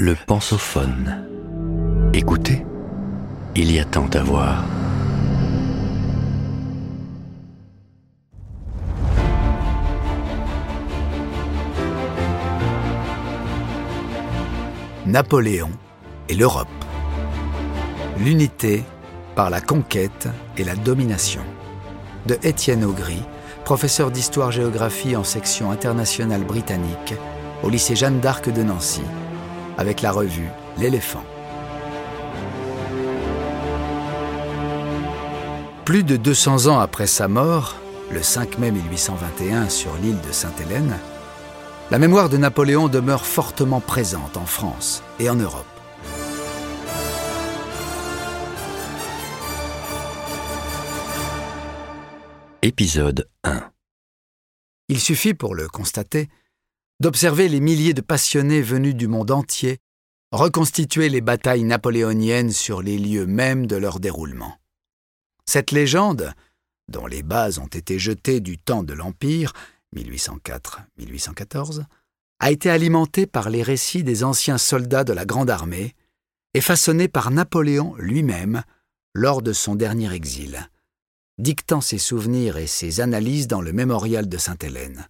Le pensophone. Écoutez, il y a tant à voir. Napoléon et l'Europe. L'unité par la conquête et la domination. De Étienne Augry, professeur d'histoire-géographie en section internationale britannique au lycée Jeanne d'Arc de Nancy, avec la revue L'éléphant. Plus de 200 ans après sa mort, le 5 mai 1821 sur l'île de Sainte-Hélène, la mémoire de Napoléon demeure fortement présente en France et en Europe. Épisode 1 Il suffit pour le constater d'observer les milliers de passionnés venus du monde entier reconstituer les batailles napoléoniennes sur les lieux mêmes de leur déroulement. Cette légende, dont les bases ont été jetées du temps de l'Empire, 1804-1814, a été alimentée par les récits des anciens soldats de la Grande Armée et façonnée par Napoléon lui-même lors de son dernier exil, dictant ses souvenirs et ses analyses dans le mémorial de Sainte-Hélène.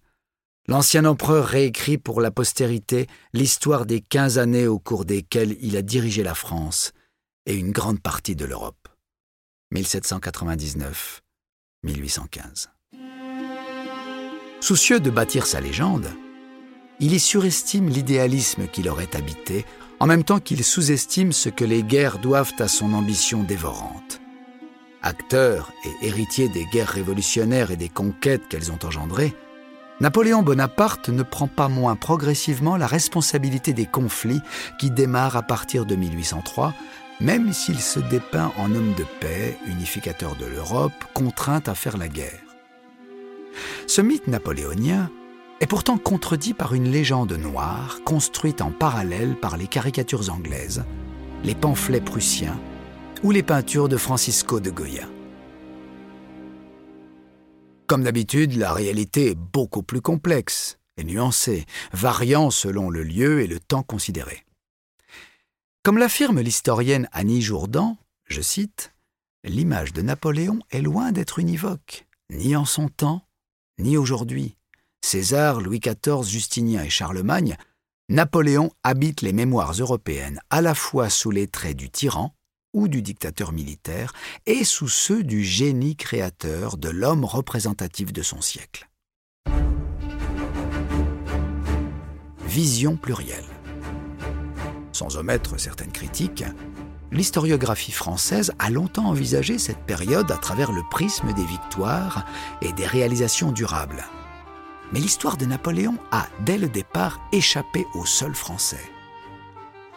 L'ancien empereur réécrit pour la postérité l'histoire des quinze années au cours desquelles il a dirigé la France et une grande partie de l'Europe. 1799-1815. Soucieux de bâtir sa légende, il y surestime l'idéalisme qui l'aurait habité, en même temps qu'il sous-estime ce que les guerres doivent à son ambition dévorante. Acteur et héritier des guerres révolutionnaires et des conquêtes qu'elles ont engendrées, Napoléon Bonaparte ne prend pas moins progressivement la responsabilité des conflits qui démarrent à partir de 1803, même s'il se dépeint en homme de paix, unificateur de l'Europe, contraint à faire la guerre. Ce mythe napoléonien est pourtant contredit par une légende noire construite en parallèle par les caricatures anglaises, les pamphlets prussiens ou les peintures de Francisco de Goya. Comme d'habitude, la réalité est beaucoup plus complexe et nuancée, variant selon le lieu et le temps considéré. Comme l'affirme l'historienne Annie Jourdan, je cite, L'image de Napoléon est loin d'être univoque, ni en son temps, ni aujourd'hui. César, Louis XIV, Justinien et Charlemagne, Napoléon habite les mémoires européennes à la fois sous les traits du tyran ou du dictateur militaire, et sous ceux du génie créateur de l'homme représentatif de son siècle. Vision plurielle. Sans omettre certaines critiques, l'historiographie française a longtemps envisagé cette période à travers le prisme des victoires et des réalisations durables. Mais l'histoire de Napoléon a, dès le départ, échappé au sol français.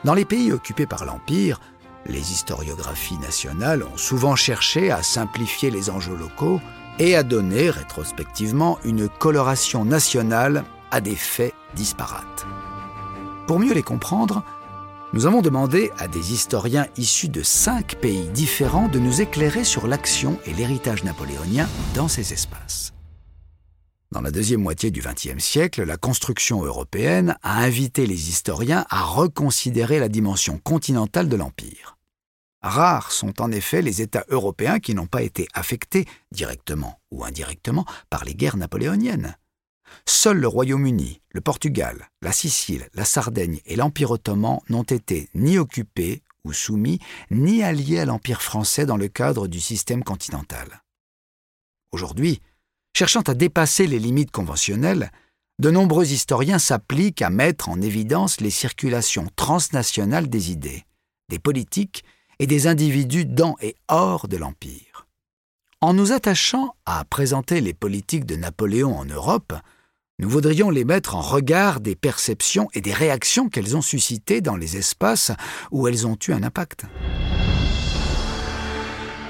Dans les pays occupés par l'Empire, les historiographies nationales ont souvent cherché à simplifier les enjeux locaux et à donner rétrospectivement une coloration nationale à des faits disparates. Pour mieux les comprendre, nous avons demandé à des historiens issus de cinq pays différents de nous éclairer sur l'action et l'héritage napoléonien dans ces espaces. La deuxième moitié du XXe siècle, la construction européenne a invité les historiens à reconsidérer la dimension continentale de l'Empire. Rares sont en effet les États européens qui n'ont pas été affectés, directement ou indirectement, par les guerres napoléoniennes. Seuls le Royaume-Uni, le Portugal, la Sicile, la Sardaigne et l'Empire ottoman n'ont été ni occupés ou soumis, ni alliés à l'Empire français dans le cadre du système continental. Aujourd'hui, Cherchant à dépasser les limites conventionnelles, de nombreux historiens s'appliquent à mettre en évidence les circulations transnationales des idées, des politiques et des individus dans et hors de l'Empire. En nous attachant à présenter les politiques de Napoléon en Europe, nous voudrions les mettre en regard des perceptions et des réactions qu'elles ont suscitées dans les espaces où elles ont eu un impact.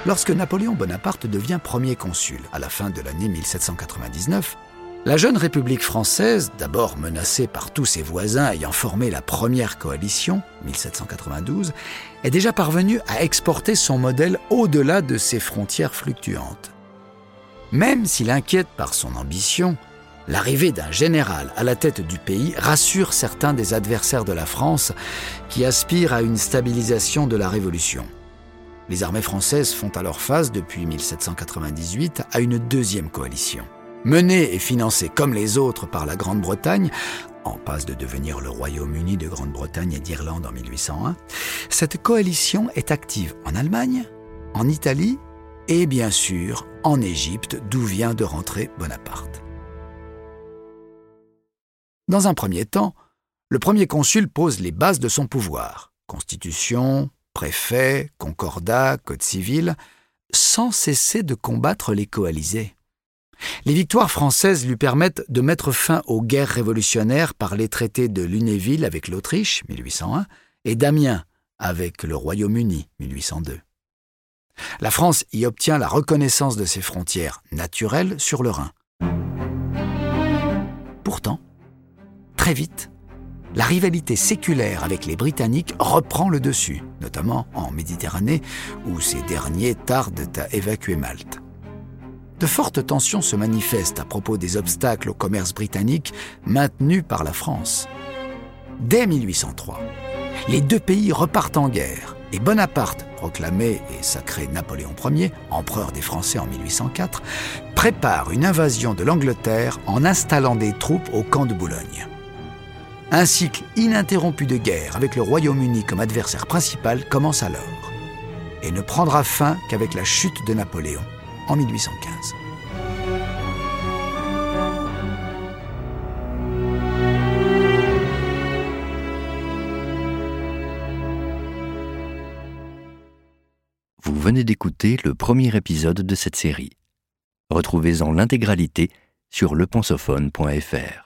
Lorsque Napoléon Bonaparte devient premier consul à la fin de l'année 1799, la jeune République française, d'abord menacée par tous ses voisins ayant formé la première coalition, 1792, est déjà parvenue à exporter son modèle au-delà de ses frontières fluctuantes. Même s'il inquiète par son ambition, L'arrivée d'un général à la tête du pays rassure certains des adversaires de la France qui aspirent à une stabilisation de la Révolution. Les armées françaises font alors face, depuis 1798, à une deuxième coalition. Menée et financée comme les autres par la Grande-Bretagne, en passe de devenir le Royaume-Uni de Grande-Bretagne et d'Irlande en 1801, cette coalition est active en Allemagne, en Italie et bien sûr en Égypte, d'où vient de rentrer Bonaparte. Dans un premier temps, le premier consul pose les bases de son pouvoir constitution, préfet, concordat, code civil, sans cesser de combattre les coalisés. Les victoires françaises lui permettent de mettre fin aux guerres révolutionnaires par les traités de Lunéville avec l'Autriche, 1801, et d'Amiens avec le Royaume-Uni, 1802. La France y obtient la reconnaissance de ses frontières naturelles sur le Rhin. Pourtant, très vite, la rivalité séculaire avec les Britanniques reprend le dessus, notamment en Méditerranée, où ces derniers tardent à évacuer Malte. De fortes tensions se manifestent à propos des obstacles au commerce britannique maintenus par la France. Dès 1803, les deux pays repartent en guerre et Bonaparte, proclamé et sacré Napoléon Ier, empereur des Français en 1804, prépare une invasion de l'Angleterre en installant des troupes au camp de Boulogne. Un cycle ininterrompu de guerre avec le Royaume-Uni comme adversaire principal commence alors et ne prendra fin qu'avec la chute de Napoléon en 1815. Vous venez d'écouter le premier épisode de cette série. Retrouvez-en l'intégralité sur lepensophone.fr.